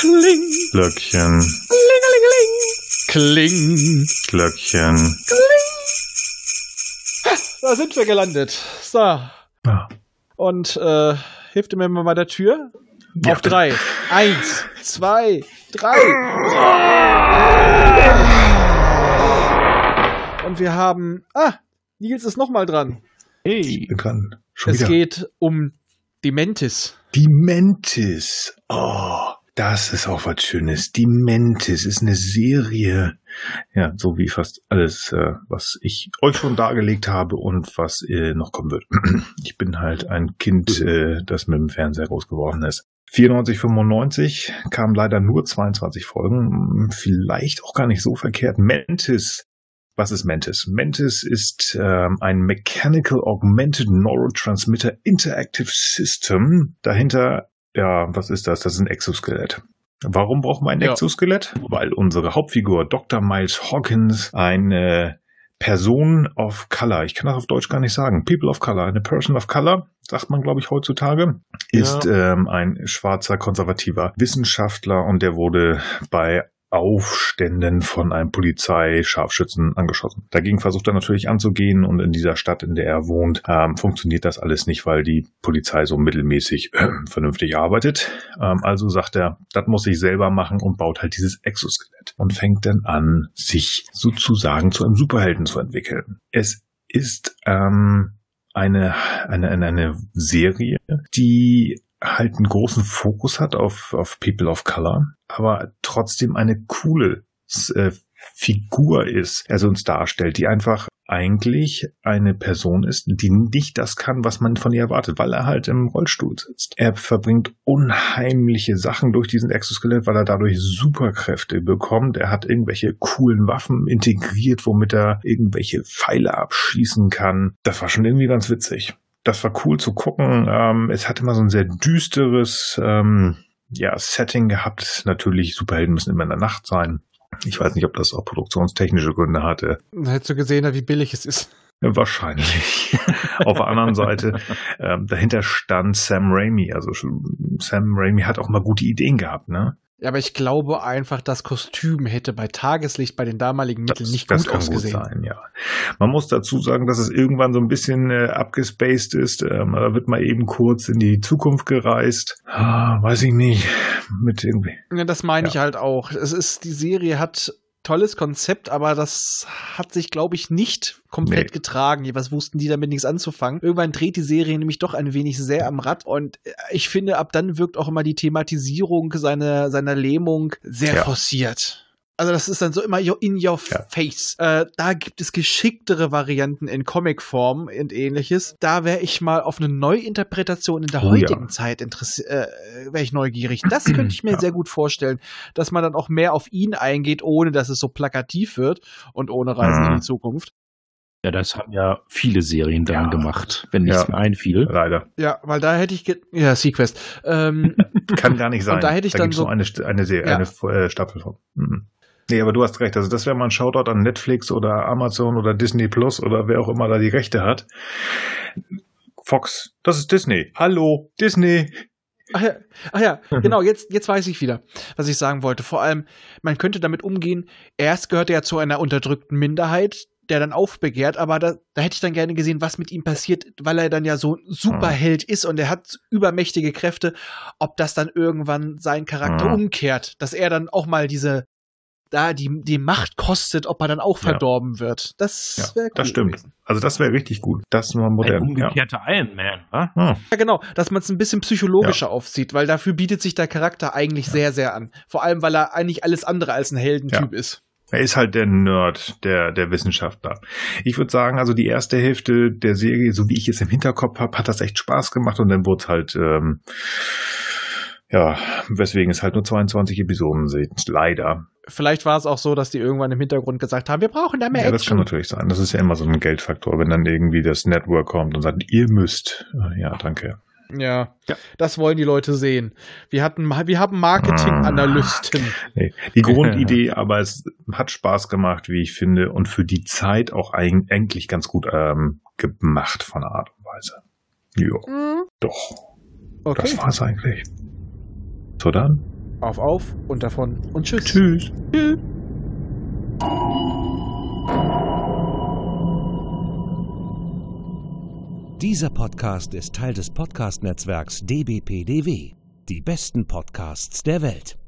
Kling. Glöckchen. Kling. Glöckchen. Da sind wir gelandet. So. Ja. Und äh, hilft mir mal bei der Tür. Ja. Auf drei. Eins, zwei, drei. Und wir haben. Ah, Nils ist nochmal dran. Hey. Bekannt. Schon Es wieder. geht um die Mentis. Die Mentis. Oh, das ist auch was Schönes. Die Mentis ist eine Serie. Ja, so wie fast alles, äh, was ich euch schon dargelegt habe und was äh, noch kommen wird. Ich bin halt ein Kind, äh, das mit dem Fernseher groß geworden ist. 94, 95 kamen leider nur 22 Folgen. Vielleicht auch gar nicht so verkehrt. Mentis was ist Mantis? Mantis ist ähm, ein Mechanical Augmented Neurotransmitter Interactive System. Dahinter, ja, was ist das? Das ist ein Exoskelett. Warum brauchen wir ein Ja. Exoskelett? Weil unsere Hauptfigur Dr. Miles Hawkins eine Person of Color, ich kann das auf Deutsch gar nicht sagen, People of Color, eine Person of Color, sagt man, glaube ich, heutzutage, ist ähm, ein schwarzer konservativer Wissenschaftler und der wurde bei Aufständen von einem Polizeischarfschützen angeschossen. Dagegen versucht er natürlich anzugehen und in dieser Stadt, in der er wohnt, ähm, funktioniert das alles nicht, weil die Polizei so mittelmäßig äh, vernünftig arbeitet. Ähm, also sagt er, das muss ich selber machen und baut halt dieses Exoskelett und fängt dann an, sich sozusagen zu einem Superhelden zu entwickeln. Es ist ähm, eine, eine, eine, eine Serie, die halt einen großen Fokus hat auf, auf People of Color, aber trotzdem eine coole äh, Figur ist, er so uns darstellt, die einfach eigentlich eine Person ist, die nicht das kann, was man von ihr erwartet, weil er halt im Rollstuhl sitzt. Er verbringt unheimliche Sachen durch diesen Exoskelett, weil er dadurch Superkräfte bekommt. Er hat irgendwelche coolen Waffen integriert, womit er irgendwelche Pfeile abschießen kann. Das war schon irgendwie ganz witzig. Das war cool zu gucken. Ähm, es hat immer so ein sehr düsteres ähm, ja, Setting gehabt. Natürlich, Superhelden müssen immer in der Nacht sein. Ich weiß nicht, ob das auch produktionstechnische Gründe hatte. Hättest du gesehen, wie billig es ist. Wahrscheinlich. Auf der anderen Seite, ähm, dahinter stand Sam Raimi. Also Sam Raimi hat auch mal gute Ideen gehabt, ne? Ja, aber ich glaube einfach, das Kostüm hätte bei Tageslicht bei den damaligen Mitteln nicht das gut kann ausgesehen. Gut sein, ja. Man muss dazu sagen, dass es irgendwann so ein bisschen äh, abgespaced ist. Ähm, da wird mal eben kurz in die Zukunft gereist. Ah, weiß ich nicht. Mit irgendwie. Ja, das meine Ja. ich halt auch. Es ist, die Serie hat tolles Konzept, aber das hat sich, glaube ich, nicht komplett Nee. getragen. Was wussten die damit nichts anzufangen? Irgendwann dreht die Serie nämlich doch ein wenig sehr am Rad und äh, ich finde, ab dann wirkt auch immer die Thematisierung seiner, seiner Lähmung sehr Ja. forciert. Also das ist dann so immer in your Ja. face. Äh, da gibt es geschicktere Varianten in Comicform und ähnliches. Da wäre ich mal auf eine Neuinterpretation in der Oh ja. heutigen Zeit interessiert, äh, wäre ich neugierig. Das könnte ich mir Ja. sehr gut vorstellen, dass man dann auch mehr auf ihn eingeht, ohne dass es so plakativ wird und ohne Reisen Mhm. in die Zukunft. Ja, das haben ja viele Serien dann Ja. gemacht, wenn nichts Ja. mehr einfiel. Leider. Ja, weil da hätte ich, ja, Sequest. Ähm, Kann gar nicht sein. Und da hätte ich dann gibt's so- eine, eine, Serie, Ja. eine äh, Staffel von. Mhm. Nee, aber du hast recht. Also das wäre mal ein Shoutout an Netflix oder Amazon oder Disney Plus oder wer auch immer da die Rechte hat. Fox, das ist Disney. Hallo, Disney. Ach ja, ach ja Mhm. genau, jetzt, jetzt weiß ich wieder, was ich sagen wollte. Vor allem, man könnte damit umgehen, erst gehört er ja zu einer unterdrückten Minderheit, der dann aufbegehrt, aber da, da hätte ich dann gerne gesehen, was mit ihm passiert, weil er dann ja so ein Superheld ist und er hat übermächtige Kräfte, ob das dann irgendwann seinen Charakter Mhm. umkehrt, dass er dann auch mal diese, da die, die Macht kostet, ob er dann auch Ja. verdorben wird. Das Ja, wäre cool das stimmt. gewesen. Also das wäre richtig gut. Das war Ein modern. Ja. umgekehrter Iron Man, wa? Hm. Ja, genau, dass man es ein bisschen psychologischer aufzieht, weil dafür bietet sich der Charakter eigentlich sehr, sehr an. Vor allem, weil er eigentlich alles andere als ein Heldentyp ist. Er ist halt der Nerd, der, der Wissenschaftler. Ich würde sagen, also die erste Hälfte der Serie, so wie ich es im Hinterkopf habe, hat das echt Spaß gemacht und dann wurde es halt, ähm, ja, weswegen es halt nur 22 Episoden sind. Leider. Vielleicht war es auch so, dass die irgendwann im Hintergrund gesagt haben, wir brauchen da mehr Ja, das kann natürlich sein. Das ist ja immer so ein Geldfaktor, wenn dann irgendwie das Network kommt und sagt, ihr müsst. Ja, danke. Ja, Ja. das wollen die Leute sehen. Wir hatten, wir haben Marketinganalysten. Nee, die Grundidee, aber es hat Spaß gemacht, wie ich finde, und für die Zeit auch eig- eigentlich ganz gut ähm, gemacht von der Art und Weise. Ja, Hm, doch. Okay. Das war's eigentlich. So dann. Auf, auf und davon und tschüss. Tschüss. Tschüss. Dieser Podcast ist Teil des Podcast-Netzwerks dbpdw. Die besten Podcasts der Welt.